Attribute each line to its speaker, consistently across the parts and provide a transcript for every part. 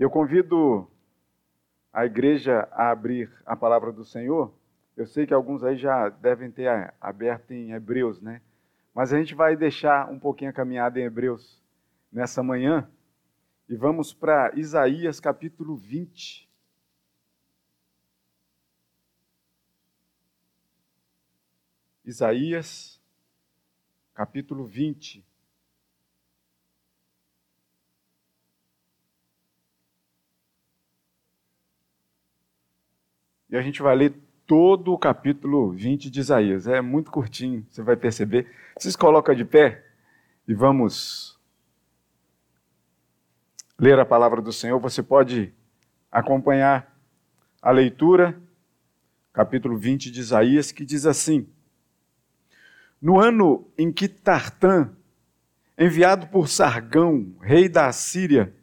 Speaker 1: Eu convido a igreja a abrir a palavra do Senhor. Eu sei que alguns aí já devem ter aberto em Hebreus, né? Mas a gente vai deixar um pouquinho a caminhada em Hebreus nessa manhã e vamos para Isaías capítulo 20. Isaías capítulo 20. E a gente vai ler todo o capítulo 20 de Isaías. É muito curtinho, você vai perceber. Vocês colocam de pé e vamos ler a palavra do Senhor. Você pode acompanhar a leitura, capítulo 20 de Isaías, que diz assim: No ano em que Tartã, enviado por Sargão, rei da Assíria,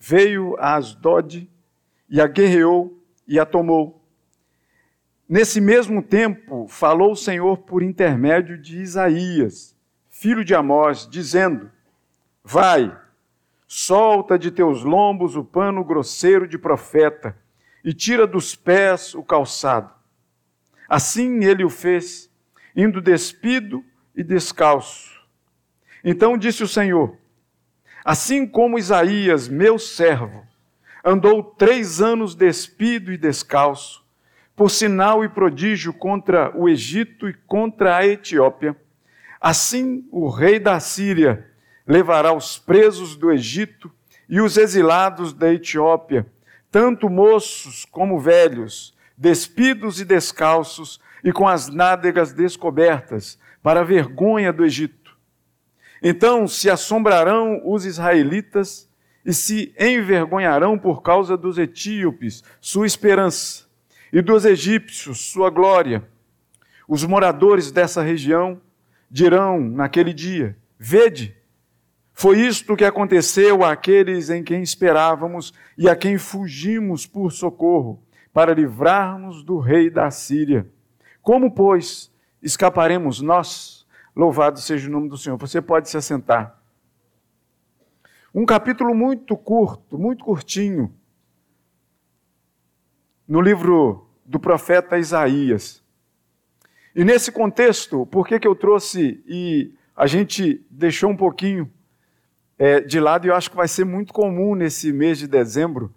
Speaker 1: veio a Asdod e a guerreou e a tomou Nesse mesmo tempo, falou o Senhor por intermédio de Isaías, filho de Amós, dizendo: Vai, solta de teus lombos o pano grosseiro de profeta, e tira dos pés o calçado. Assim ele o fez, indo despido e descalço. Então disse o Senhor: Assim como Isaías, meu servo, andou três anos despido e descalço, por sinal e prodígio contra o Egito e contra a Etiópia. Assim o rei da Síria levará os presos do Egito e os exilados da Etiópia, tanto moços como velhos, despidos e descalços, e com as nádegas descobertas, para a vergonha do Egito. Então se assombrarão os israelitas e se envergonharão por causa dos etíopes, sua esperança e dos egípcios sua glória. Os moradores dessa região dirão naquele dia: Vede, foi isto que aconteceu àqueles em quem esperávamos e a quem fugimos por socorro, para livrarmos do rei da Síria. Como, pois, escaparemos nós? Louvado seja o nome do Senhor. Você pode se assentar. Um capítulo muito curto, muito curtinho, no livro do profeta Isaías. E nesse contexto, por que, que eu trouxe e a gente deixou um pouquinho é, de lado, e eu acho que vai ser muito comum nesse mês de dezembro,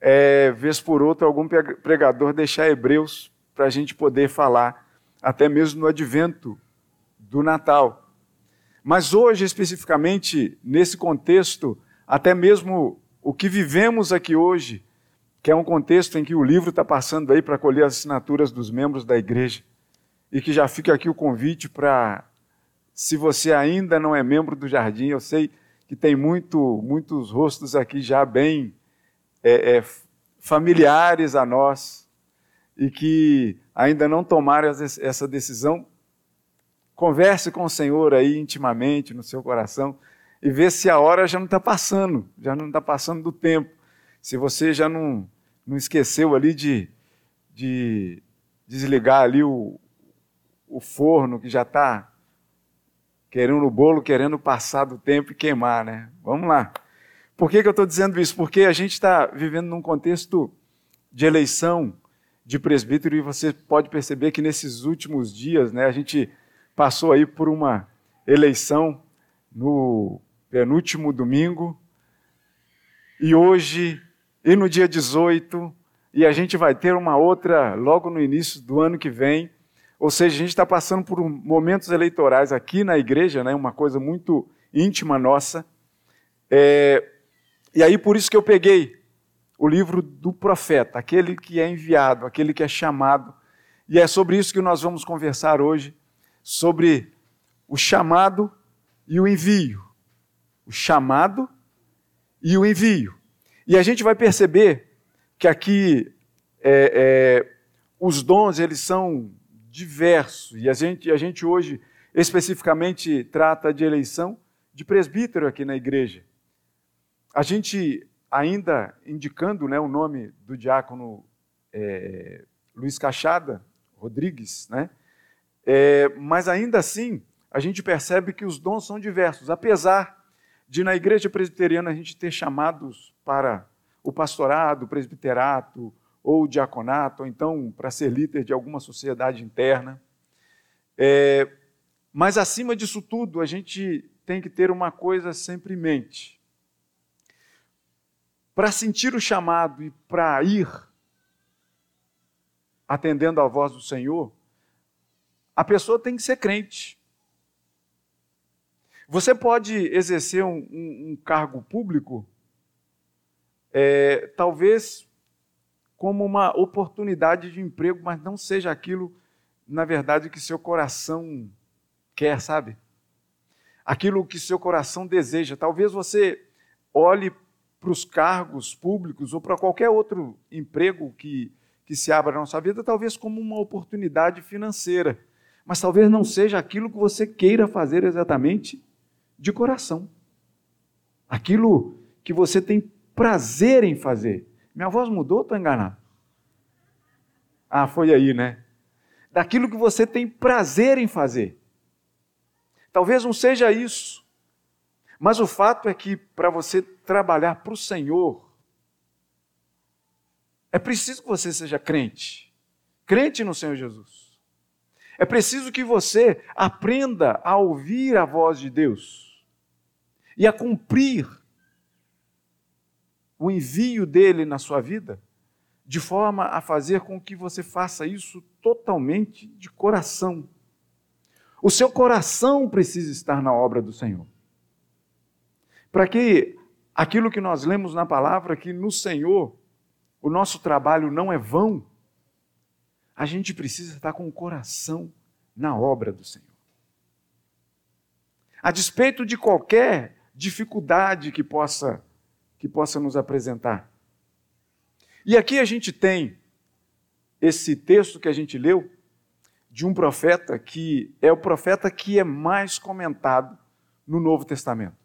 Speaker 1: é, vez por outra, algum pregador deixar Hebreus para a gente poder falar, até mesmo no advento do Natal. Mas hoje, especificamente, nesse contexto, até mesmo o que vivemos aqui hoje, que é um contexto em que o livro está passando aí para colher as assinaturas dos membros da igreja. E que já fica aqui o convite para, se você ainda não é membro do Jardim, eu sei que tem muito, muitos rostos aqui já bem é, é, familiares a nós e que ainda não tomaram essa decisão, converse com o Senhor aí intimamente no seu coração e vê se a hora já não está passando, já não está passando do tempo se você já não, não esqueceu ali de, de desligar ali o, o forno que já está querendo o bolo, querendo passar do tempo e queimar, né? Vamos lá. Por que, que eu estou dizendo isso? Porque a gente está vivendo num contexto de eleição de presbítero e você pode perceber que nesses últimos dias, né, a gente passou aí por uma eleição no penúltimo domingo e hoje e no dia 18, e a gente vai ter uma outra logo no início do ano que vem. Ou seja, a gente está passando por momentos eleitorais aqui na igreja, né, uma coisa muito íntima nossa. É, e aí, por isso que eu peguei o livro do profeta, aquele que é enviado, aquele que é chamado. E é sobre isso que nós vamos conversar hoje, sobre o chamado e o envio. O chamado e o envio. E a gente vai perceber que aqui é, é, os dons eles são diversos e a gente, a gente hoje especificamente trata de eleição de presbítero aqui na igreja. A gente ainda indicando né, o nome do diácono é, Luiz Cachada Rodrigues, né? É, mas ainda assim a gente percebe que os dons são diversos, apesar de na igreja presbiteriana a gente ter chamados para o pastorado, o presbiterato ou o diaconato, ou então para ser líder de alguma sociedade interna. É, mas acima disso tudo, a gente tem que ter uma coisa sempre em mente. Para sentir o chamado e para ir atendendo à voz do Senhor, a pessoa tem que ser crente. Você pode exercer um, um, um cargo público, é, talvez como uma oportunidade de emprego, mas não seja aquilo, na verdade, que seu coração quer, sabe? Aquilo que seu coração deseja. Talvez você olhe para os cargos públicos ou para qualquer outro emprego que, que se abra na nossa vida, talvez como uma oportunidade financeira mas talvez não seja aquilo que você queira fazer exatamente de coração. Aquilo que você tem prazer em fazer. Minha voz mudou, estou enganado? Ah, foi aí, né? Daquilo que você tem prazer em fazer. Talvez não seja isso, mas o fato é que para você trabalhar para o Senhor, é preciso que você seja crente, crente no Senhor Jesus. É preciso que você aprenda a ouvir a voz de Deus e a cumprir o envio dele na sua vida, de forma a fazer com que você faça isso totalmente de coração. O seu coração precisa estar na obra do Senhor. Para que aquilo que nós lemos na palavra, que no Senhor o nosso trabalho não é vão, a gente precisa estar com o coração na obra do Senhor. A despeito de qualquer dificuldade que possa que possa nos apresentar. E aqui a gente tem esse texto que a gente leu de um profeta que é o profeta que é mais comentado no Novo Testamento.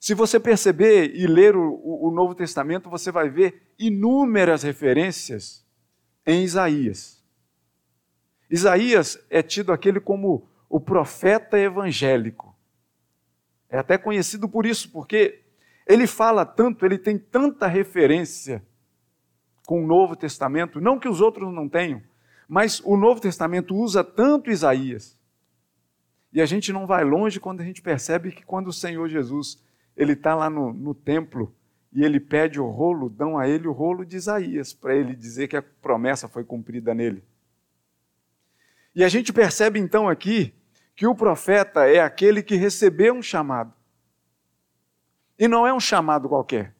Speaker 1: Se você perceber e ler o, o, Novo Testamento, você vai ver inúmeras referências em Isaías. Isaías é tido aquele como o profeta evangélico. É até conhecido por isso, porque ele fala tanto, ele tem tanta referência com o Novo Testamento, não que os outros não tenham, mas o Novo Testamento usa tanto Isaías. E a gente não vai longe quando a gente percebe que quando o Senhor Jesus ele está lá no, no templo e ele pede o rolo, dão a ele o rolo de Isaías, para ele dizer que a promessa foi cumprida nele. E a gente percebe então aqui que o profeta é aquele que recebeu um chamado. E não é um chamado qualquer.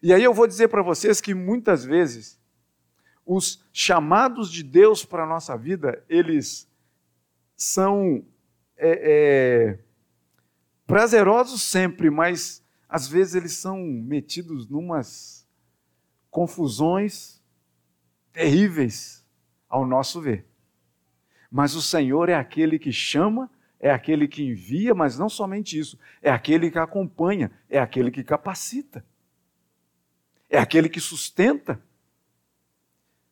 Speaker 1: E aí eu vou dizer para vocês que muitas vezes os chamados de Deus para a nossa vida, eles são é, é, prazerosos sempre, mas às vezes eles são metidos numas confusões terríveis ao nosso ver. Mas o Senhor é aquele que chama, é aquele que envia, mas não somente isso, é aquele que acompanha, é aquele que capacita, é aquele que sustenta.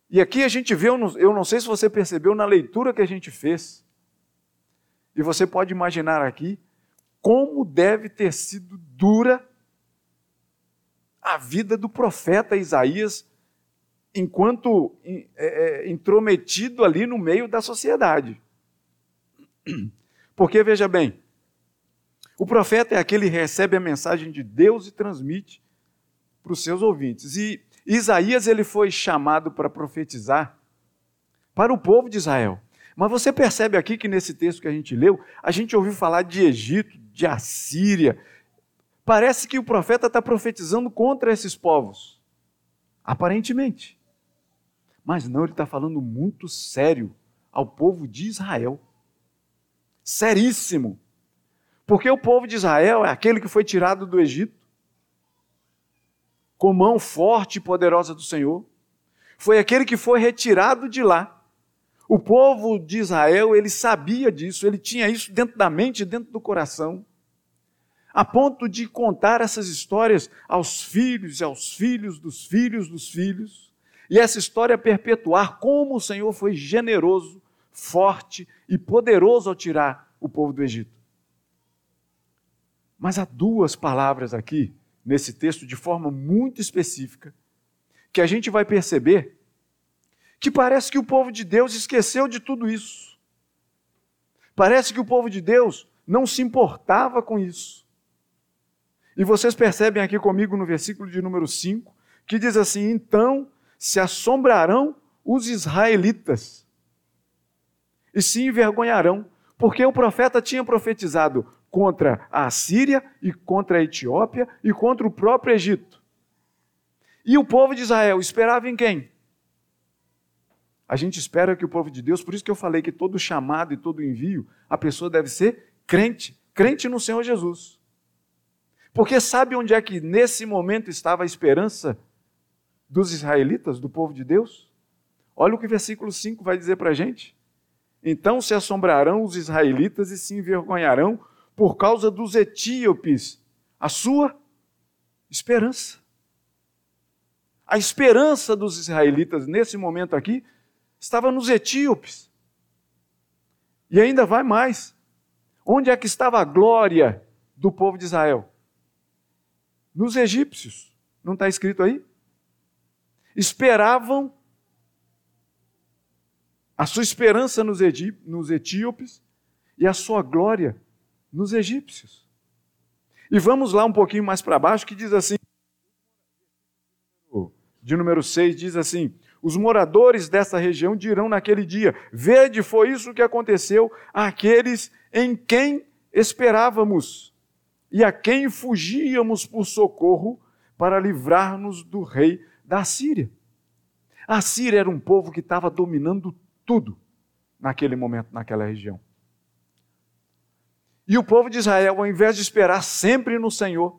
Speaker 1: E aqui a gente vê, eu não, sei se você percebeu na leitura que a gente fez, e você pode imaginar aqui como deve ter sido dura a vida do profeta Isaías enquanto é, é, intrometido ali no meio da sociedade. Porque, veja bem, o profeta é aquele que recebe a mensagem de Deus e transmite para os seus ouvintes. E Isaías ele foi chamado para profetizar para o povo de Israel. Mas você percebe aqui que nesse texto que a gente leu, a gente ouviu falar de Egito, de Assíria. Parece que o profeta está profetizando contra esses povos. Aparentemente. Mas não, ele está falando muito sério ao povo de Israel. Seríssimo. Porque o povo de Israel é aquele que foi tirado do Egito com mão forte e poderosa do Senhor. Foi aquele que foi retirado de lá. O povo de Israel, ele sabia disso, ele tinha isso dentro da mente, dentro do coração, a ponto de contar essas histórias aos filhos e aos filhos dos filhos dos filhos e essa história perpetuar como o Senhor foi generoso, forte e poderoso ao tirar o povo do Egito. Mas há duas palavras aqui nesse texto de forma muito específica, que a gente vai perceber que parece que o povo de Deus esqueceu de tudo isso. Parece que o povo de Deus não se importava com isso. E vocês percebem aqui comigo no versículo de número 5, que diz assim: Então se assombrarão os israelitas e se envergonharão, porque o profeta tinha profetizado contra a Síria e contra a Etiópia e contra o próprio Egito. E o povo de Israel esperava em quem? A gente espera que o povo de Deus, por isso que eu falei que todo chamado e todo envio, a pessoa deve ser crente, crente no Senhor Jesus. Porque sabe onde é que nesse momento estava a esperança dos israelitas, do povo de Deus? Olha o que o versículo 5 vai dizer para a gente. Então se assombrarão os israelitas e se envergonharão por causa dos etíopes, a sua esperança. A esperança dos israelitas nesse momento aqui estava nos etíopes. E ainda vai mais. Onde é que estava a glória do povo de Israel? Nos egípcios. Não está escrito aí? Esperavam a sua esperança nos, nos etíopes e a sua glória nos egípcios. E vamos lá um pouquinho mais para baixo, que diz assim, de número 6, diz assim: Os moradores dessa região dirão naquele dia: Vede, foi isso que aconteceu àqueles em quem esperávamos e a quem fugíamos por socorro para livrar-nos do rei da Síria. A Síria era um povo que estava dominando tudo naquele momento, naquela região. E o povo de Israel, ao invés de esperar sempre no Senhor,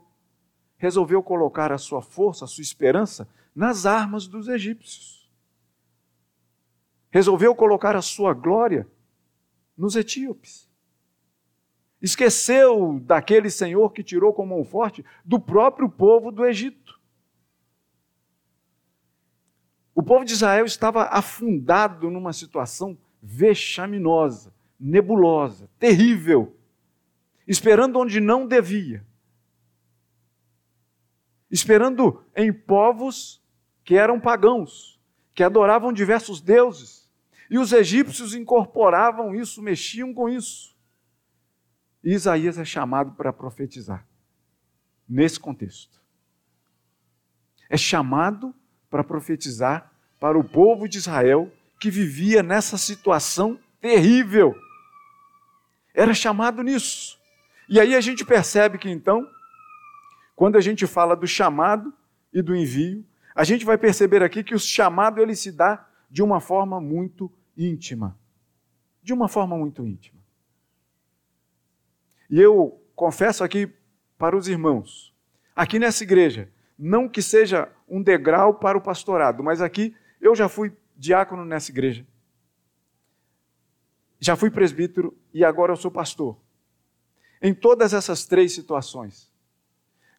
Speaker 1: resolveu colocar a sua força, a sua esperança nas armas dos egípcios. Resolveu colocar a sua glória nos etíopes. Esqueceu daquele Senhor que tirou com mão forte do próprio povo do Egito. O povo de Israel estava afundado numa situação vexaminosa, nebulosa, terrível esperando onde não devia, esperando em povos que eram pagãos, que adoravam diversos deuses, e os egípcios incorporavam isso, mexiam com isso. E Isaías é chamado para profetizar nesse contexto. É chamado para profetizar para o povo de Israel que vivia nessa situação terrível. Era chamado nisso. E aí a gente percebe que então, quando a gente fala do chamado e do envio, a gente vai perceber aqui que o chamado ele se dá de uma forma muito íntima. De uma forma muito íntima. E eu confesso aqui para os irmãos, aqui nessa igreja, não que seja um degrau para o pastorado, mas aqui eu já fui diácono nessa igreja. Já fui presbítero e agora eu sou pastor em todas essas três situações.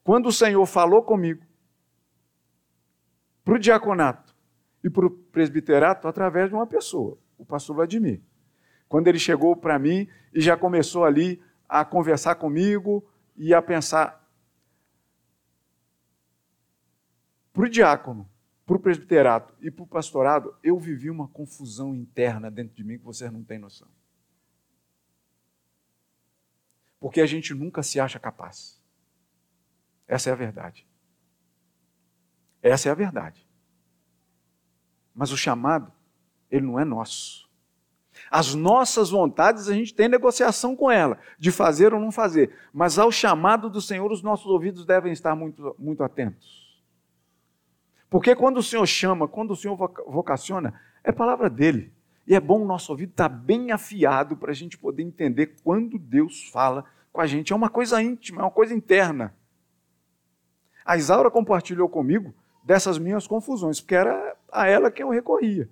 Speaker 1: Quando o Senhor falou comigo, para o diaconato e para o presbiterato, através de uma pessoa, o pastor Vladimir. Quando ele chegou para mim e já começou ali a conversar comigo e a pensar. Para o diácono, para o presbiterato e para o pastorado, eu vivi uma confusão interna dentro de mim que vocês não têm noção. Porque a gente nunca se acha capaz. Essa é a verdade. Essa é a verdade. Mas o chamado, ele não é nosso. As nossas vontades, a gente tem negociação com ela, de fazer ou não fazer. Mas ao chamado do Senhor, os nossos ouvidos devem estar muito, muito atentos. Porque quando o Senhor chama, quando o Senhor vocaciona, é palavra dele. E é bom o nosso ouvido estar tá bem afiado para a gente poder entender quando Deus fala com a gente. É uma coisa íntima, é uma coisa interna. A Isaura compartilhou comigo dessas minhas confusões, porque era a ela que eu recorria.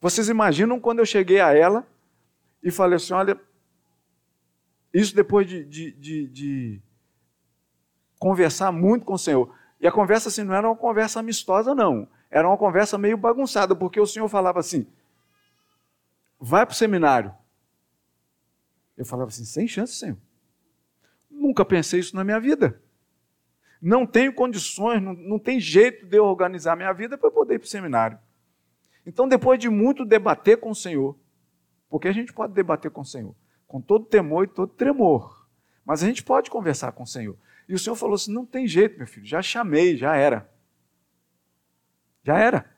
Speaker 1: Vocês imaginam quando eu cheguei a ela e falei assim: olha, isso depois de, de, de, de conversar muito com o Senhor. E a conversa assim não era uma conversa amistosa, não. Era uma conversa meio bagunçada, porque o Senhor falava assim: vai para o seminário. Eu falava assim, sem chance, Senhor. Nunca pensei isso na minha vida. Não tenho condições, não, não tem jeito de eu organizar minha vida para poder ir para o seminário. Então, depois de muito debater com o Senhor, porque a gente pode debater com o Senhor, com todo temor e todo tremor, mas a gente pode conversar com o Senhor. E o Senhor falou assim: não tem jeito, meu filho, já chamei, já era. Já era.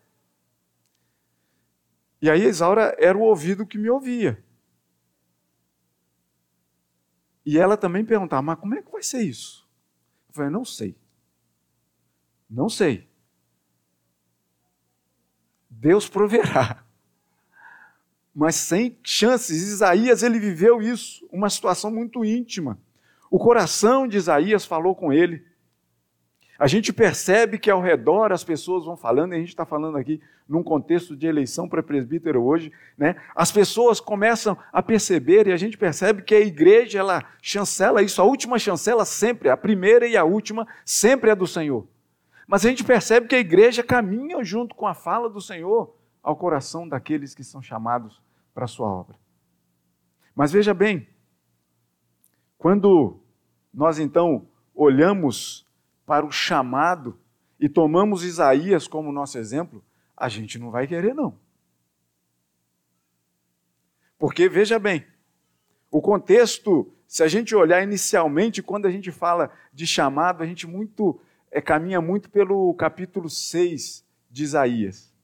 Speaker 1: E aí Isaura era o ouvido que me ouvia. E ela também perguntava: mas como é que vai ser isso? Eu falei: não sei. Não sei. Deus proverá. Mas sem chances. Isaías, ele viveu isso, uma situação muito íntima. O coração de Isaías falou com ele. A gente percebe que ao redor as pessoas vão falando, e a gente está falando aqui num contexto de eleição para presbítero hoje, né? As pessoas começam a perceber e a gente percebe que a igreja ela chancela isso, a última chancela sempre, a primeira e a última sempre é do Senhor. Mas a gente percebe que a igreja caminha junto com a fala do Senhor ao coração daqueles que são chamados para a sua obra. Mas veja bem, quando nós então olhamos para o chamado e tomamos Isaías como nosso exemplo, a gente não vai querer, não. Porque, veja bem, o contexto, se a gente olhar inicialmente, quando a gente fala de chamado, a gente muito é, caminha muito pelo capítulo 6 de Isaías.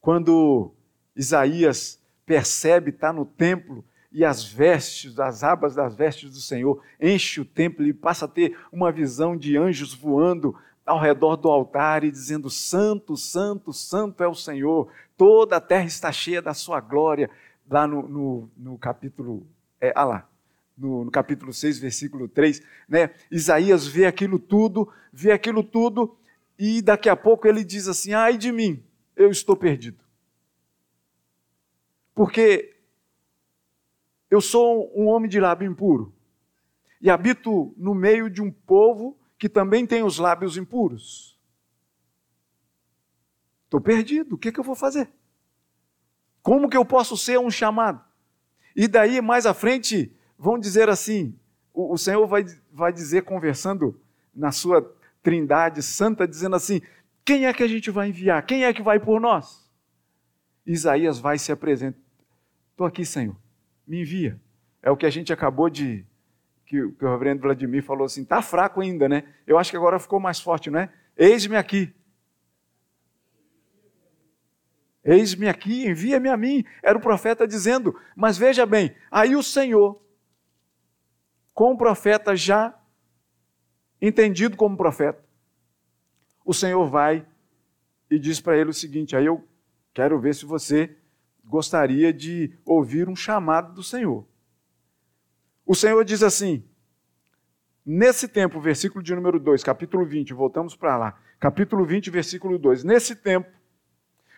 Speaker 1: Quando Isaías percebe, está no templo, e as vestes, as abas das vestes do Senhor, enche o templo e passa a ter uma visão de anjos voando ao redor do altar e dizendo: Santo, Santo, Santo é o Senhor, toda a terra está cheia da sua glória. Lá no, no, no capítulo, é, ah lá, no, no, capítulo 6, versículo 3, né? Isaías vê aquilo tudo, vê aquilo tudo, e daqui a pouco ele diz assim: ai de mim, eu estou perdido. Porque eu sou um homem de lábio impuro e habito no meio de um povo que também tem os lábios impuros. Estou perdido, o que, é que eu vou fazer? Como que eu posso ser um chamado? E daí, mais à frente, vão dizer assim: o, o Senhor vai, vai dizer, conversando na sua trindade santa, dizendo assim: quem é que a gente vai enviar? Quem é que vai por nós? Isaías vai se apresentar. Estou aqui, Senhor me envia. É o que a gente acabou de. Que, que o reverendo Vladimir falou assim: está fraco ainda, né? Eu acho que agora ficou mais forte, não é? Eis-me aqui. Eis-me aqui, envia-me a mim. Era o profeta dizendo. Mas veja bem, aí o Senhor, com o profeta já entendido como profeta, o Senhor vai e diz para ele o seguinte: aí eu quero ver se você gostaria de ouvir um chamado do Senhor. O Senhor diz assim, nesse tempo, versículo de número 2, capítulo 20, voltamos para lá, capítulo 20, versículo 2. Nesse tempo,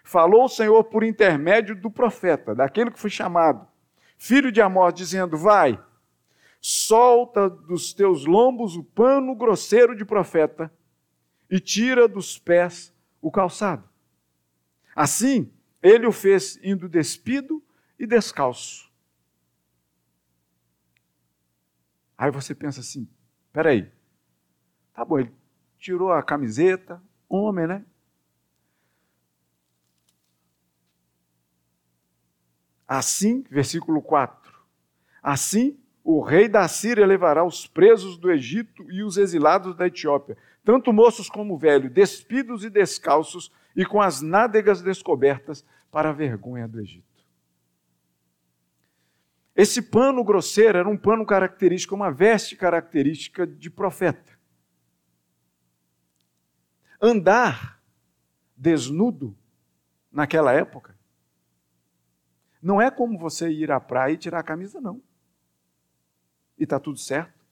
Speaker 1: falou o Senhor por intermédio do profeta, daquele que foi chamado, filho de Amós, dizendo: Vai, solta dos teus lombos o pano grosseiro de profeta e tira dos pés o calçado. Assim, ele o fez indo despido e descalço. Aí você pensa assim: peraí, tá bom, ele tirou a camiseta, homem, né? Assim, versículo 4: Assim o rei da Síria levará os presos do Egito e os exilados da Etiópia, tanto moços como velhos, despidos e descalços, e com as nádegas descobertas para a vergonha do Egito. Esse pano grosseiro era um pano característico, uma veste característica de profeta. Andar desnudo naquela época não é como você ir à praia e tirar a camisa, não. E está tudo certo.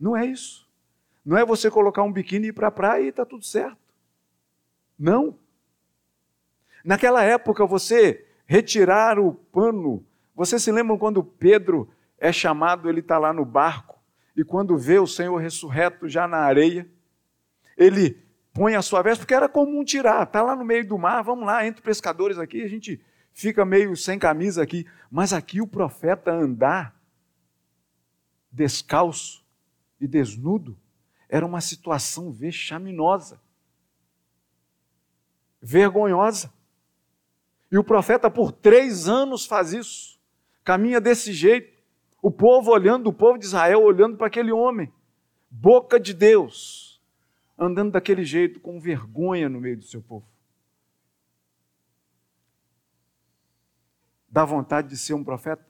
Speaker 1: Não é isso. Não é você colocar um biquíni e ir para a praia e está tudo certo. Não. Naquela época, você retirar o pano. Você se lembra quando Pedro é chamado, ele está lá no barco, e quando vê o Senhor ressurreto já na areia, ele põe a sua veste, porque era comum tirar, está lá no meio do mar, vamos lá, entre pescadores aqui, a gente fica meio sem camisa aqui, mas aqui o profeta andar descalço e desnudo era uma situação vexaminosa, vergonhosa. E o profeta, por três anos, faz isso, caminha desse jeito. O povo olhando, o povo de Israel olhando para aquele homem, boca de Deus, andando daquele jeito, com vergonha no meio do seu povo. Dá vontade de ser um profeta?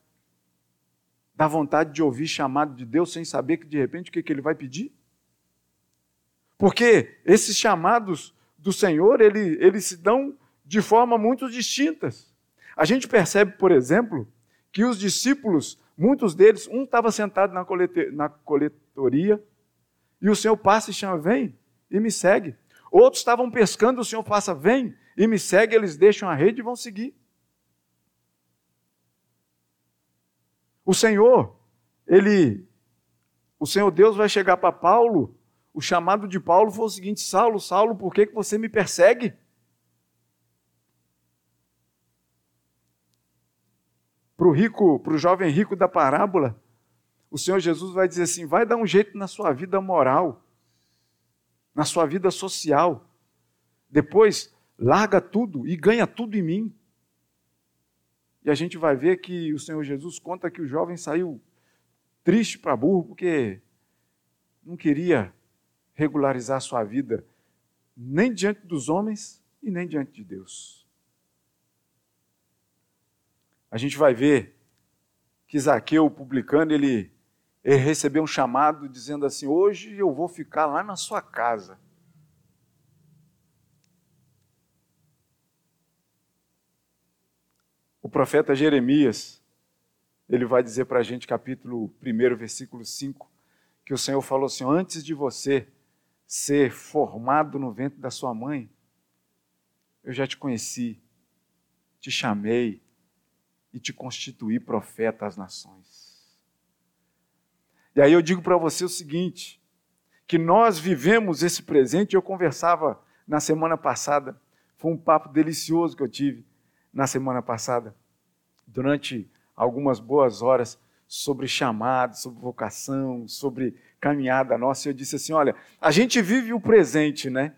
Speaker 1: Dá vontade de ouvir chamado de Deus sem saber que de repente o que, que ele vai pedir? Porque esses chamados do Senhor, ele, eles se dão de forma muito distintas. A gente percebe, por exemplo, que os discípulos, muitos deles, um estava sentado na, colete, na coletoria e o Senhor passa e chama, vem e me segue. Outros estavam pescando, o Senhor passa, vem e me segue, eles deixam a rede e vão seguir. O Senhor, ele, o Senhor Deus vai chegar para Paulo. O chamado de Paulo foi o seguinte: Saulo, Saulo, por que, que você me persegue? Para o rico, para o jovem rico da parábola, o Senhor Jesus vai dizer assim: vai dar um jeito na sua vida moral, na sua vida social. Depois, larga tudo e ganha tudo em mim. E a gente vai ver que o Senhor Jesus conta que o jovem saiu triste para burro porque não queria regularizar sua vida nem diante dos homens e nem diante de Deus. A gente vai ver que Zaqueu, o publicano, ele, ele recebeu um chamado dizendo assim: Hoje eu vou ficar lá na sua casa. O profeta Jeremias, ele vai dizer para a gente, capítulo 1, versículo 5, que o Senhor falou assim: Antes de você ser formado no ventre da sua mãe, eu já te conheci, te chamei e te constituí profeta às nações. E aí eu digo para você o seguinte: que nós vivemos esse presente, eu conversava na semana passada, foi um papo delicioso que eu tive na semana passada, durante algumas boas horas, sobre chamado, sobre vocação, sobre caminhada nossa. E eu disse assim: olha, a gente vive o presente, né?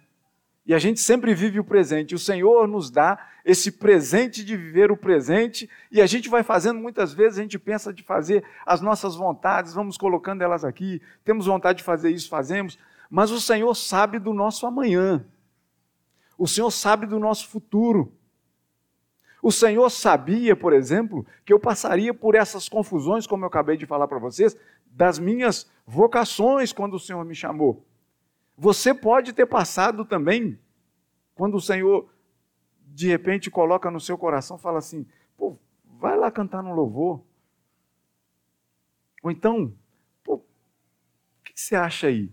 Speaker 1: E a gente sempre vive o presente. O Senhor nos dá esse presente de viver o presente, e a gente vai fazendo muitas vezes, a gente pensa de fazer as nossas vontades, vamos colocando elas aqui, temos vontade de fazer isso, fazemos, mas o Senhor sabe do nosso amanhã. O Senhor sabe do nosso futuro. O Senhor sabia, por exemplo, que eu passaria por essas confusões, como eu acabei de falar para vocês, das minhas vocações quando o Senhor me chamou. Você pode ter passado também, quando o Senhor de repente coloca no seu coração, fala assim: pô, vai lá cantar no louvor. Ou então, pô, o que você acha aí?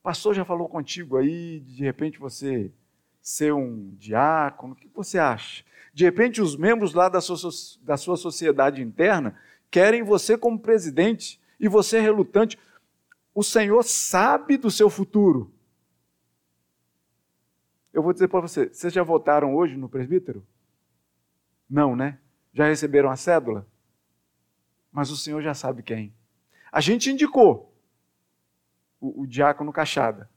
Speaker 1: O pastor já falou contigo aí, de repente você ser um diácono, o que você acha? De repente, os membros lá da sua, da sua sociedade interna querem você como presidente e você é relutante. O Senhor sabe do seu futuro. Eu vou dizer para você: vocês já votaram hoje no presbítero? Não, né? Já receberam a cédula? Mas o Senhor já sabe quem. A gente indicou o, o diácono Cachada.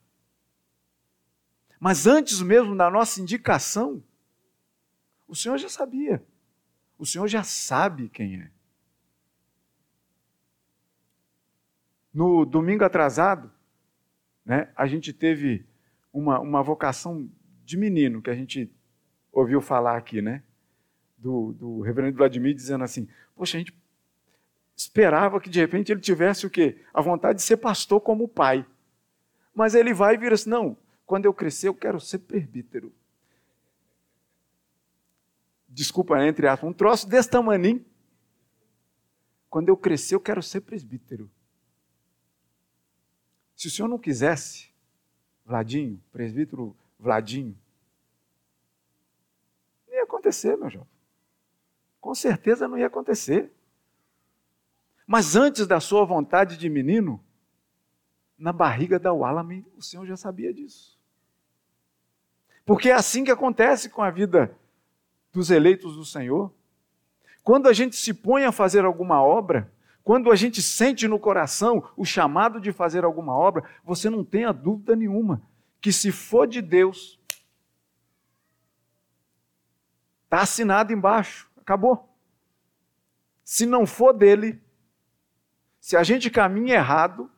Speaker 1: Mas antes mesmo da nossa indicação, o Senhor já sabia. O Senhor já sabe quem é. No domingo atrasado, né, a gente teve uma, uma vocação de menino que a gente ouviu falar aqui, né? Do, do reverendo Vladimir dizendo assim: Poxa, a gente esperava que de repente ele tivesse o quê? A vontade de ser pastor como pai. Mas ele vai e vira assim: Não, quando eu crescer eu quero ser presbítero desculpa, entre aspas, um troço desse tamanho. Quando eu crescer, eu quero ser presbítero. Se o senhor não quisesse, Vladinho, presbítero Vladinho, não ia acontecer, meu jovem. Com certeza não ia acontecer. Mas antes da sua vontade de menino, na barriga da Walame, o Senhor já sabia disso. Porque é assim que acontece com a vida dos eleitos do Senhor. Quando a gente se põe a fazer alguma obra, quando a gente sente no coração o chamado de fazer alguma obra, você não tenha dúvida nenhuma que se for de Deus, está assinado embaixo, acabou. Se não for dele, se a gente caminha errado,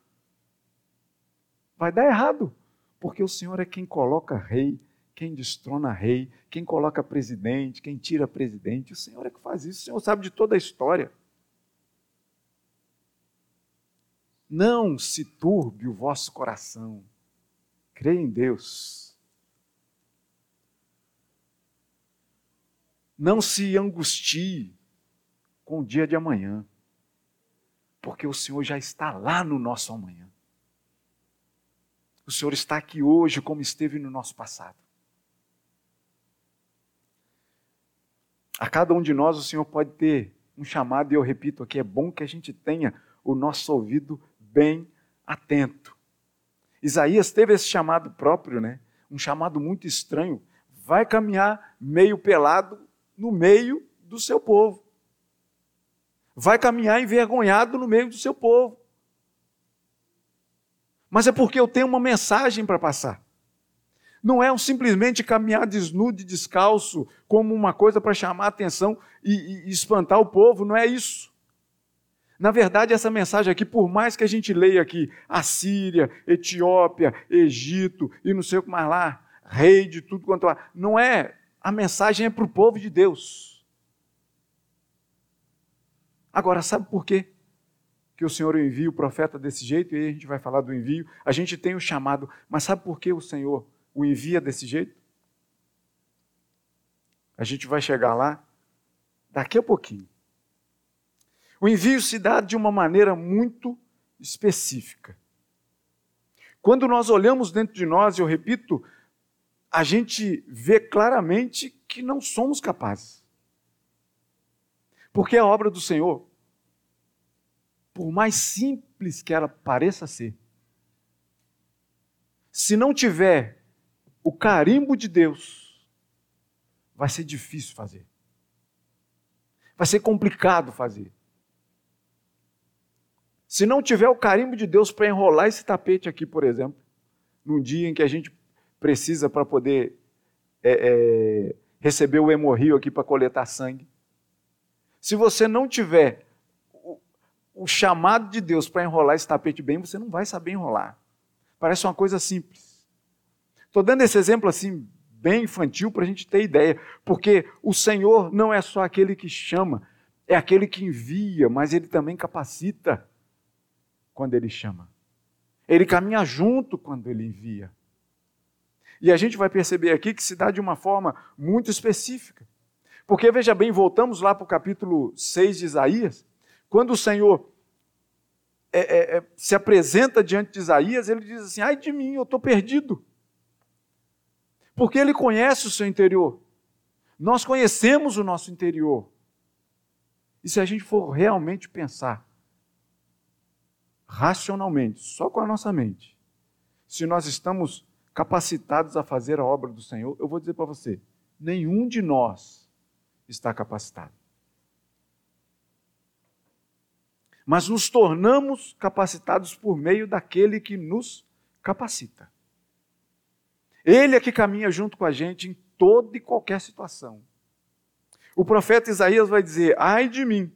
Speaker 1: vai dar errado, porque o Senhor é quem coloca rei, quem destrona rei, quem coloca presidente, quem tira presidente. O Senhor é que faz isso, o Senhor sabe de toda a história. Não se turbe o vosso coração. Creia em Deus. Não se angustie com o dia de amanhã, porque o Senhor já está lá no nosso amanhã. O Senhor está aqui hoje como esteve no nosso passado. A cada um de nós o Senhor pode ter um chamado, e eu repito aqui, é bom que a gente tenha o nosso ouvido bem atento. Isaías teve esse chamado próprio, né? Um chamado muito estranho. Vai caminhar meio pelado no meio do seu povo. Vai caminhar envergonhado no meio do seu povo. Mas é porque eu tenho uma mensagem para passar. Não é um simplesmente caminhar desnudo e descalço como uma coisa para chamar a atenção e, e espantar o povo, não é isso. Na verdade, essa mensagem aqui, por mais que a gente leia aqui Assíria, Etiópia, Egito e não sei o que mais lá, rei de tudo quanto há, não é, a mensagem é para o povo de Deus. Agora, sabe por quê? Que o Senhor envia o profeta desse jeito, e aí a gente vai falar do envio. A gente tem o chamado, mas sabe por que o Senhor o envia desse jeito? A gente vai chegar lá daqui a pouquinho. O envio se dá de uma maneira muito específica. Quando nós olhamos dentro de nós, eu repito, a gente vê claramente que não somos capazes. Porque a obra do Senhor, por mais simples que ela pareça ser, se não tiver o carimbo de Deus, vai ser difícil fazer. Vai ser complicado fazer. Se não tiver o carimbo de Deus para enrolar esse tapete aqui, por exemplo, num dia em que a gente precisa para poder é, é, receber o hemorrio aqui para coletar sangue, se você não tiver o, o chamado de Deus para enrolar esse tapete bem, você não vai saber enrolar. Parece uma coisa simples. Estou dando esse exemplo assim, bem infantil, para a gente ter ideia, porque o Senhor não é só aquele que chama, é aquele que envia, mas ele também capacita quando ele chama. Ele caminha junto quando ele envia. E a gente vai perceber aqui que se dá de uma forma muito específica. Porque, veja bem, voltamos lá para o capítulo 6 de Isaías, quando o Senhor é, é, é, se apresenta diante de Isaías, ele diz assim: ai de mim, eu estou perdido. Porque ele conhece o seu interior. Nós conhecemos o nosso interior. E se a gente for realmente pensar, racionalmente, só com a nossa mente, se nós estamos capacitados a fazer a obra do Senhor, eu vou dizer para você: nenhum de nós está capacitado. Mas nos tornamos capacitados por meio daquele que nos capacita. Ele é que caminha junto com a gente em toda e qualquer situação. O profeta Isaías vai dizer: ai de mim,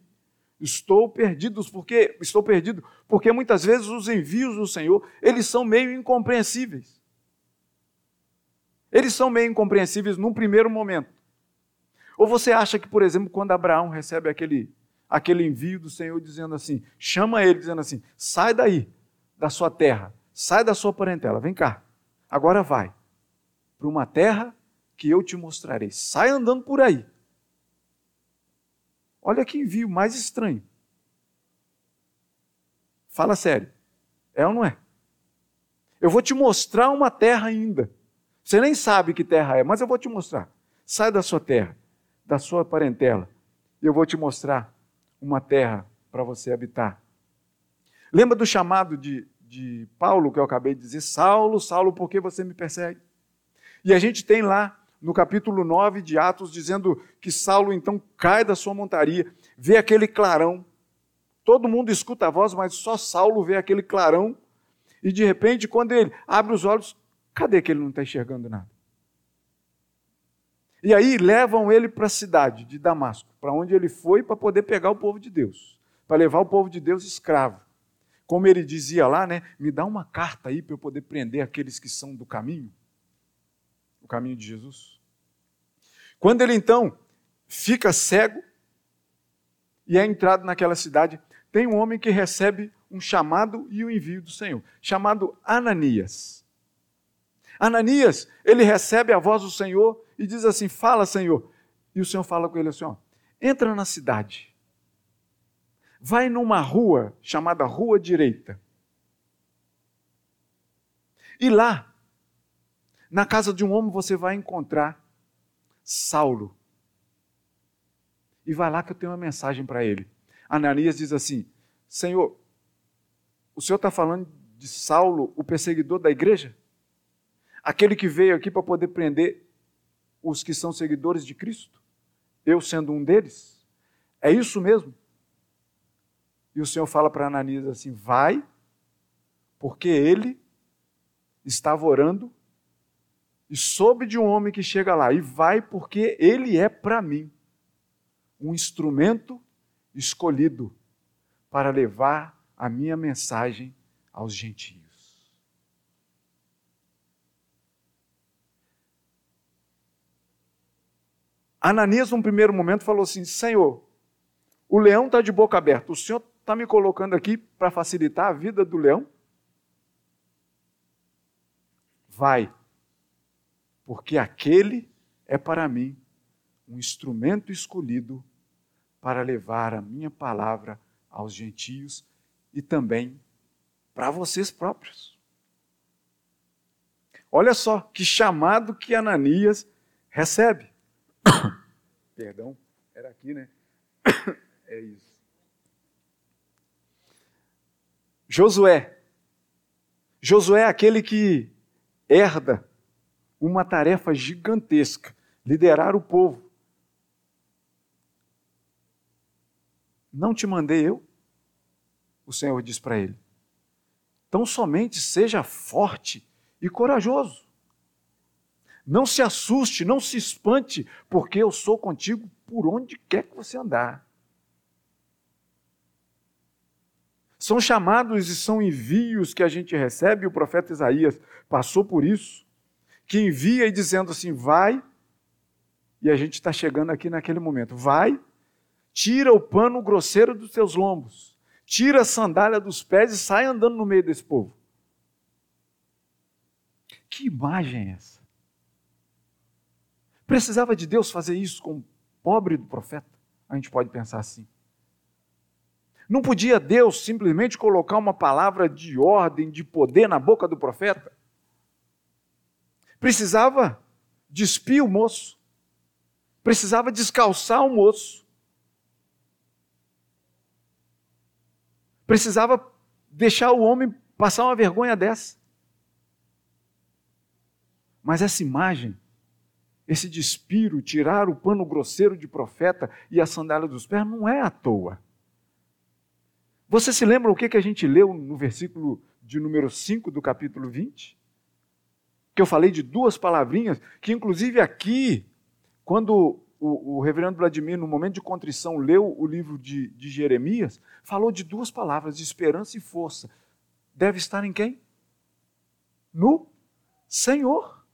Speaker 1: Estou perdido, porque estou perdido, porque muitas vezes os envios do Senhor, eles são meio incompreensíveis. Eles são meio incompreensíveis num primeiro momento. Ou você acha que, por exemplo, quando Abraão recebe aquele aquele envio do Senhor dizendo assim, chama ele dizendo assim: "Sai daí da sua terra, sai da sua parentela, vem cá. Agora vai para uma terra que eu te mostrarei. Sai andando por aí." Olha que envio mais estranho. Fala sério. É ou não é? Eu vou te mostrar uma terra ainda. Você nem sabe que terra é, mas eu vou te mostrar. Sai da sua terra, da sua parentela, e eu vou te mostrar uma terra para você habitar. Lembra do chamado de, de Paulo que eu acabei de dizer? Saulo, Saulo, por que você me persegue? E a gente tem lá no capítulo 9 de Atos, dizendo que Saulo então cai da sua montaria, vê aquele clarão, Todo mundo escuta a voz, mas só Saulo vê aquele clarão. E de repente, quando ele abre os olhos, cadê que ele não está enxergando nada? E aí levam ele para a cidade de Damasco, para onde ele foi para poder pegar o povo de Deus, para levar o povo de Deus escravo. Como ele dizia lá, né? Me dá uma carta aí para eu poder prender aqueles que são do caminho, o caminho de Jesus. Quando ele então fica cego e é entrado naquela cidade, tem um homem que recebe um chamado e o um envio do Senhor, chamado Ananias. Ananias, ele recebe a voz do Senhor e diz assim: Fala, Senhor. E o Senhor fala com ele assim: ó, Entra na cidade, vai numa rua chamada Rua Direita. E lá, na casa de um homem, você vai encontrar Saulo. E vai lá que eu tenho uma mensagem para ele. Ananias diz assim: Senhor, o senhor está falando de Saulo, o perseguidor da igreja? Aquele que veio aqui para poder prender os que são seguidores de Cristo? Eu sendo um deles? É isso mesmo? E o Senhor fala para Ananias assim: vai, porque ele estava orando e soube de um homem que chega lá, e vai, porque ele é para mim um instrumento escolhido para levar a minha mensagem aos gentios. Ananias, num primeiro momento, falou assim: Senhor, o leão está de boca aberta, o Senhor está me colocando aqui para facilitar a vida do leão? Vai, porque aquele é para mim um instrumento escolhido para levar a minha palavra aos gentios e também para vocês próprios. Olha só que chamado que Ananias recebe. Perdão, era aqui, né? é isso. Josué. Josué é aquele que herda uma tarefa gigantesca, liderar o povo. Não te mandei eu? O Senhor diz para ele. Então somente seja forte e corajoso. Não se assuste, não se espante, porque eu sou contigo por onde quer que você andar. São chamados e são envios que a gente recebe, o profeta Isaías passou por isso, que envia e dizendo assim: vai, e a gente está chegando aqui naquele momento, vai, tira o pano grosseiro dos teus lombos, tira a sandália dos pés e sai andando no meio desse povo. Que imagem é essa? Precisava de Deus fazer isso com o pobre do profeta? A gente pode pensar assim. Não podia Deus simplesmente colocar uma palavra de ordem, de poder na boca do profeta? Precisava despir o moço. Precisava descalçar o moço. Precisava deixar o homem passar uma vergonha dessa. Mas essa imagem esse despiro, tirar o pano grosseiro de profeta e a sandália dos pés, não é à toa. Você se lembra o que, a gente leu no versículo de número 5 do capítulo 20? Que eu falei de duas palavrinhas, que inclusive aqui, quando o, o reverendo Vladimir, no momento de contrição, leu o livro de, de Jeremias, falou de duas palavras, de esperança e força. Deve estar em quem? No Senhor.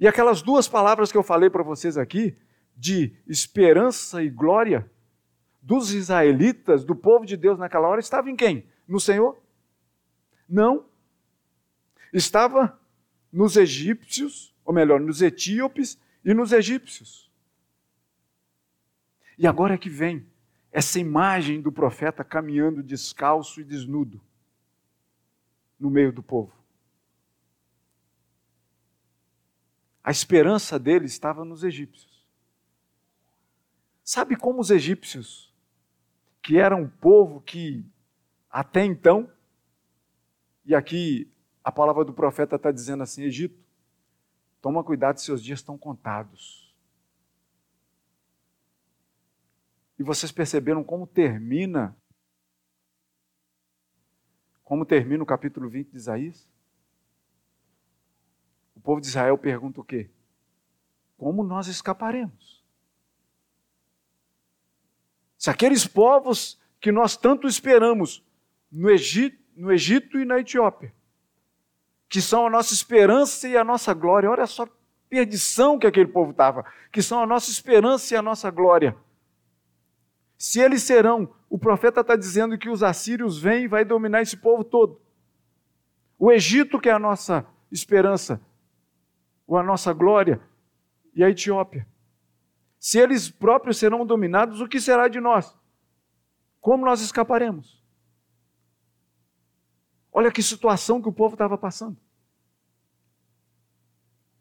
Speaker 1: E aquelas duas palavras que eu falei para vocês aqui, de esperança e glória, dos israelitas, do povo de Deus naquela hora, estava em quem? No Senhor? Não. Estava nos egípcios, ou melhor, nos etíopes e nos egípcios. E agora é que vem essa imagem do profeta caminhando descalço e desnudo no meio do povo. A esperança dele estava nos egípcios. Sabe como os egípcios, que eram um povo que até então, e aqui a palavra do profeta está dizendo assim: Egito, toma cuidado, seus dias estão contados. E vocês perceberam como termina como termina o capítulo 20 de Isaías? O povo de Israel pergunta o quê? Como nós escaparemos? Se aqueles povos que nós tanto esperamos no Egito, no Egito e na Etiópia, que são a nossa esperança e a nossa glória, olha só a perdição que aquele povo estava, que são a nossa esperança e a nossa glória. Se eles serão, o profeta está dizendo que os assírios vêm e vai dominar esse povo todo. O Egito, que é a nossa esperança, ou a nossa glória, e a Etiópia. Se eles próprios serão dominados, o que será de nós? Como nós escaparemos? Olha que situação que o povo estava passando.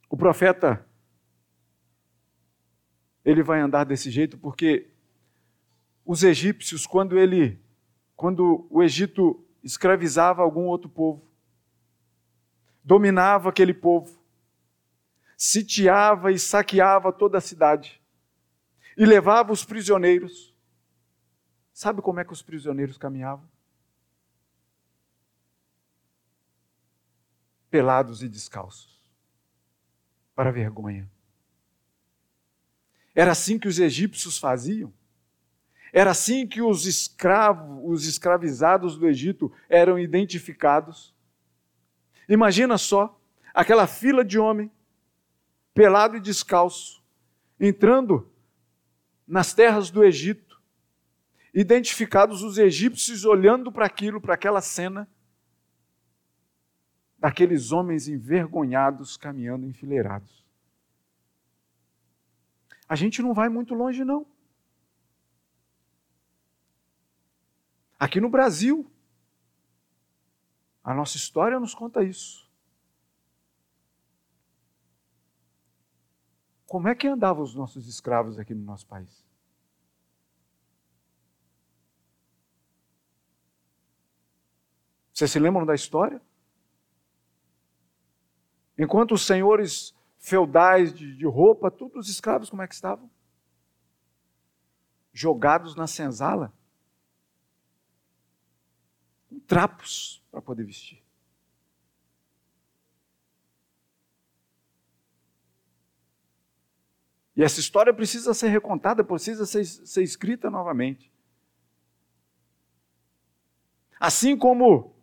Speaker 1: O profeta, ele vai andar desse jeito porque os egípcios, quando ele, quando o Egito escravizava algum outro povo, dominava aquele povo, sitiava e saqueava toda a cidade e levava os prisioneiros. Sabe como é que os prisioneiros caminhavam? Pelados e descalços, para vergonha. Era assim que os egípcios faziam. Era assim que os escravos, os escravizados do Egito eram identificados. Imagina só aquela fila de homem, pelado e descalço, entrando nas terras do Egito, identificados os egípcios olhando para aquilo, para aquela cena, daqueles homens envergonhados caminhando enfileirados. A gente não vai muito longe, não. Aqui no Brasil, a nossa história nos conta isso. Como é que andavam os nossos escravos aqui no nosso país? Vocês se lembram da história? Enquanto os senhores feudais de, de roupa, todos os escravos como é que estavam? Jogados na senzala com trapos para poder vestir. E essa história precisa ser recontada, precisa ser, ser escrita novamente. Assim como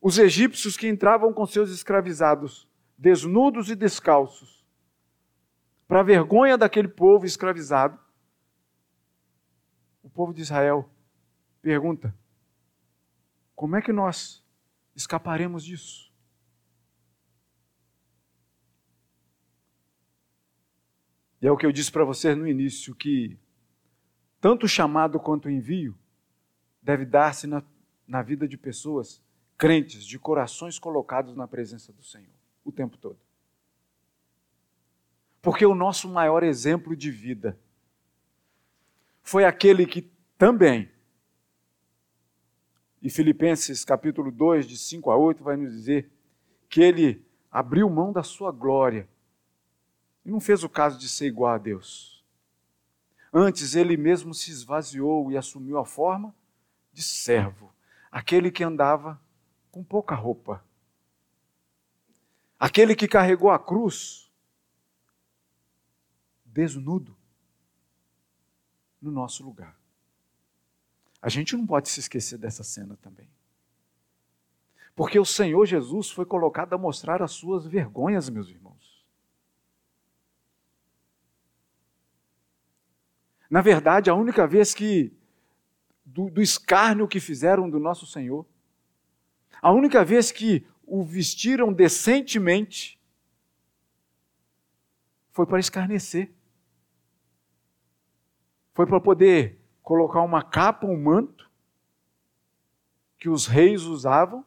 Speaker 1: os egípcios que entravam com seus escravizados, desnudos e descalços, para a vergonha daquele povo escravizado, o povo de Israel pergunta: como é que nós escaparemos disso? E é o que eu disse para vocês no início, que tanto o chamado quanto o envio deve dar-se na, na vida de pessoas crentes, de corações colocados na presença do Senhor, o tempo todo. Porque o nosso maior exemplo de vida foi aquele que também e Filipenses capítulo 2, de 5 a 8, vai nos dizer que ele abriu mão da sua glória e não fez o caso de ser igual a Deus. Antes, ele mesmo se esvaziou e assumiu a forma de servo, aquele que andava com pouca roupa, aquele que carregou a cruz desnudo no nosso lugar. A gente não pode se esquecer dessa cena também. Porque o Senhor Jesus foi colocado a mostrar as suas vergonhas, meus irmãos. Na verdade, a única vez que, do, do escárnio que fizeram do nosso Senhor, a única vez que o vestiram decentemente, foi para escarnecer. Foi para poder colocar uma capa, um manto, que os reis usavam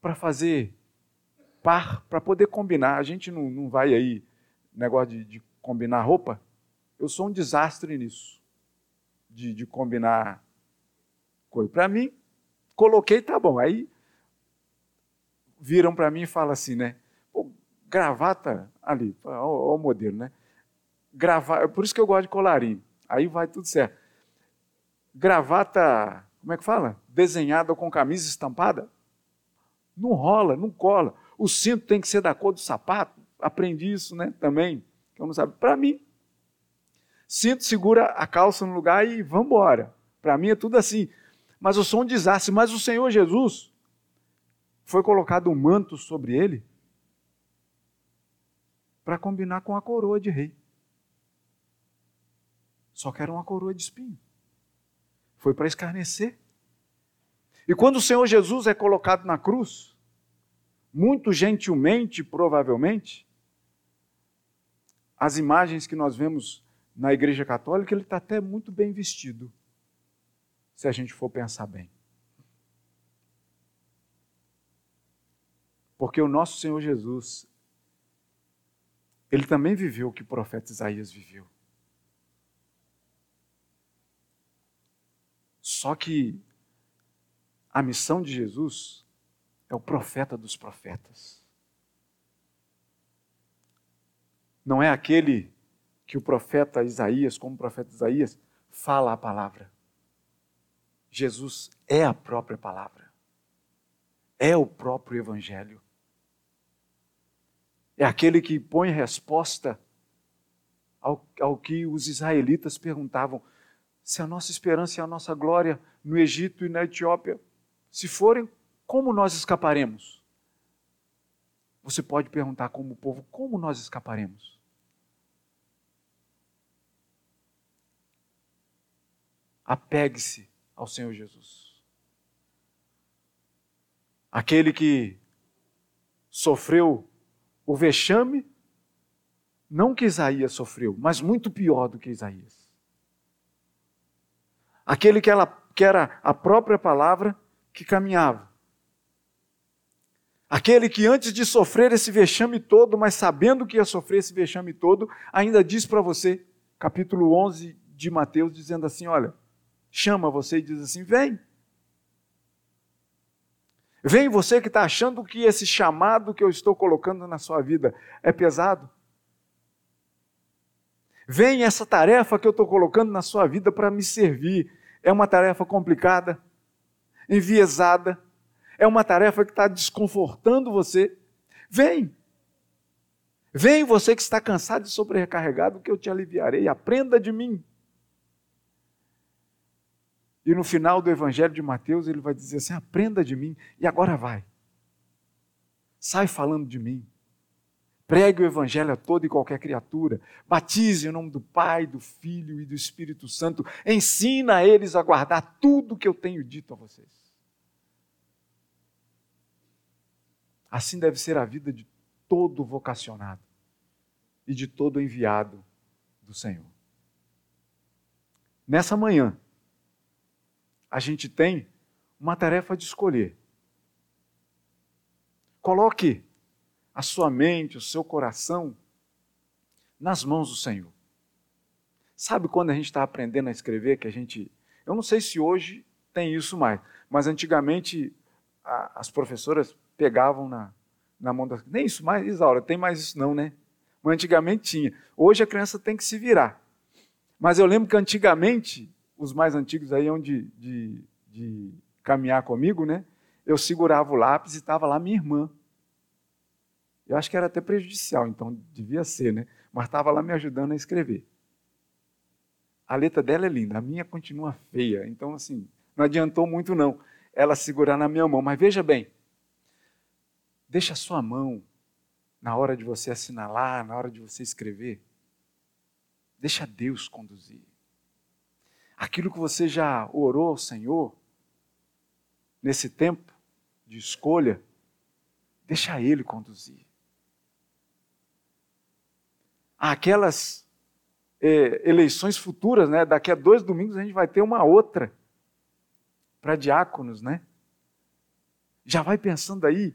Speaker 1: para fazer par, para poder combinar. A gente não, não vai aí, negócio de, de combinar roupa. Eu sou um desastre nisso, de, de combinar coisa. Para mim, coloquei, tá bom. Aí viram para mim e falam assim, né? Pô, gravata ali, olha o modelo, né? Gravar, por isso que eu gosto de colarinho. aí vai tudo certo. Gravata, como é que fala? Desenhada com camisa estampada? Não rola, não cola. O cinto tem que ser da cor do sapato. Aprendi isso, né? Também. Para mim, cinto segura a calça no lugar e vamos embora. Para mim é tudo assim. Mas eu sou um desastre. Mas o Senhor Jesus foi colocado um manto sobre ele para combinar com a coroa de rei. Só que era uma coroa de espinho. Foi para escarnecer. E quando o Senhor Jesus é colocado na cruz, muito gentilmente, provavelmente, as imagens que nós vemos na Igreja Católica, ele está até muito bem vestido, se a gente for pensar bem. Porque o nosso Senhor Jesus, ele também viveu o que o profeta Isaías viveu. Só que a missão de Jesus é o profeta dos profetas. Não é aquele que o profeta Isaías, como o profeta Isaías, fala a palavra. Jesus é a própria palavra. É o próprio evangelho. É aquele que põe resposta ao, ao que os israelitas perguntavam: se a nossa esperança e a nossa glória no Egito e na Etiópia, se forem, como nós escaparemos? Você pode perguntar como o povo, como nós escaparemos? Apegue-se ao Senhor Jesus. Aquele que sofreu o vexame, não que Isaías sofreu, mas muito pior do que Isaías aquele que, ela, que era a própria palavra que caminhava. Aquele que antes de sofrer esse vexame todo, mas sabendo que ia sofrer esse vexame todo, ainda diz para você, capítulo 11 de Mateus, dizendo assim: Olha, chama você e diz assim: Vem. Vem você que está achando que esse chamado que eu estou colocando na sua vida é pesado. Vem essa tarefa que eu estou colocando na sua vida para me servir. É uma tarefa complicada, enviesada, é uma tarefa que está desconfortando você. Vem. Vem você que está cansado e sobrecarregado, que eu te aliviarei. Aprenda de mim. E no final do Evangelho de Mateus, ele vai dizer assim: aprenda de mim, e agora vai. Sai falando de mim. Pregue o evangelho a toda e qualquer criatura. Batize em nome do Pai, do Filho e do Espírito Santo. Ensina a eles a guardar tudo que eu tenho dito a vocês. Assim deve ser a vida de todo vocacionado e de todo enviado do Senhor. Nessa manhã, a gente tem uma tarefa de escolher. Coloque a sua mente, o seu coração nas mãos do Senhor. Sabe quando a gente está aprendendo a escrever que a gente. Eu não sei se hoje tem isso mais, mas antigamente a, as professoras pegavam na, na mão da. Nem isso mais, Isaura, tem mais isso não, né? Mas antigamente tinha. Hoje a criança tem que se virar. Mas eu lembro que antigamente, os mais antigos aí, onde de, de caminhar comigo, né? Eu segurava o lápis e estava lá minha irmã. Eu acho que era até prejudicial, então devia ser, né? Mas estava lá me ajudando a escrever. A letra dela é linda, a minha continua feia. Então, assim, não adiantou muito, não, ela segurar na minha mão. Mas veja bem, deixa a sua mão na hora de você assinalar, na hora de você escrever. Deixa Deus conduzir. Aquilo que você já orou ao Senhor, nesse tempo de escolha, deixa Ele conduzir aquelas é, eleições futuras, né? Daqui a dois domingos a gente vai ter uma outra para diáconos, né? Já vai pensando aí.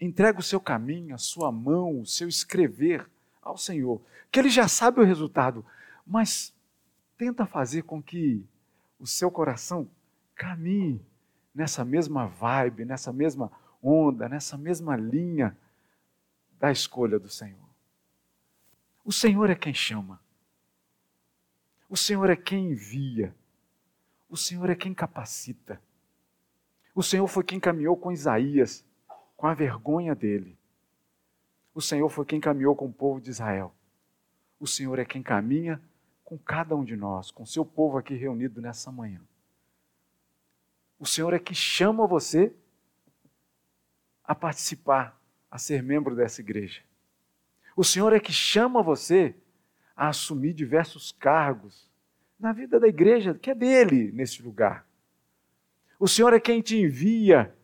Speaker 1: Entrega o seu caminho, a sua mão, o seu escrever ao Senhor, que Ele já sabe o resultado, mas tenta fazer com que o seu coração caminhe nessa mesma vibe, nessa mesma onda, nessa mesma linha da escolha do Senhor. O Senhor é quem chama. O Senhor é quem envia. O Senhor é quem capacita. O Senhor foi quem caminhou com Isaías, com a vergonha dele. O Senhor foi quem caminhou com o povo de Israel. O Senhor é quem caminha com cada um de nós, com seu povo aqui reunido nessa manhã. O Senhor é que chama você a participar, a ser membro dessa igreja. O Senhor é que chama você a assumir diversos cargos na vida da igreja, que é dele nesse lugar. O Senhor é quem te envia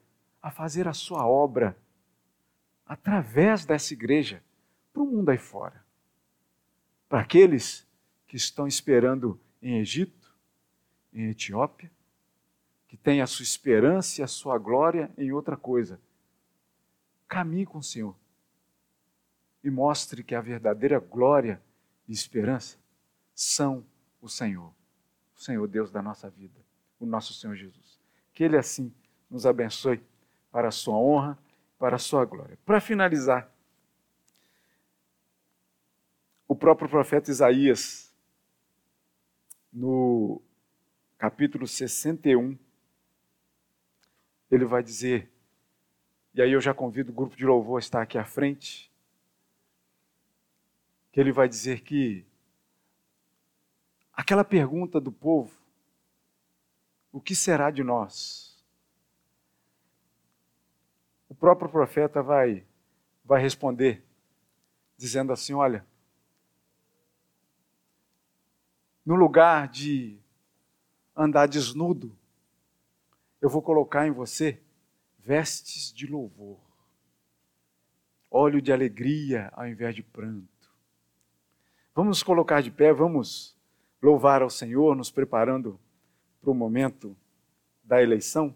Speaker 1: a fazer a sua obra através dessa igreja para o mundo aí fora. Para aqueles que estão esperando em Egito, em Etiópia, que têm a sua esperança e a sua glória em outra coisa. Caminhe com o Senhor e mostre que a verdadeira glória e esperança são o Senhor, o Senhor Deus da nossa vida, o nosso Senhor Jesus. Que Ele assim nos abençoe para a sua honra, para a sua glória. Para finalizar, o próprio profeta Isaías, no capítulo 61, ele vai dizer, e aí eu já convido o grupo de louvor a estar aqui à frente, que ele vai dizer que aquela pergunta do povo, o que será de nós? O próprio profeta vai vai responder dizendo assim, olha, no lugar de andar desnudo, eu vou colocar em você vestes de louvor, óleo de alegria ao invés de pranto. Vamos nos colocar de pé, vamos louvar ao Senhor, nos preparando para o momento da eleição.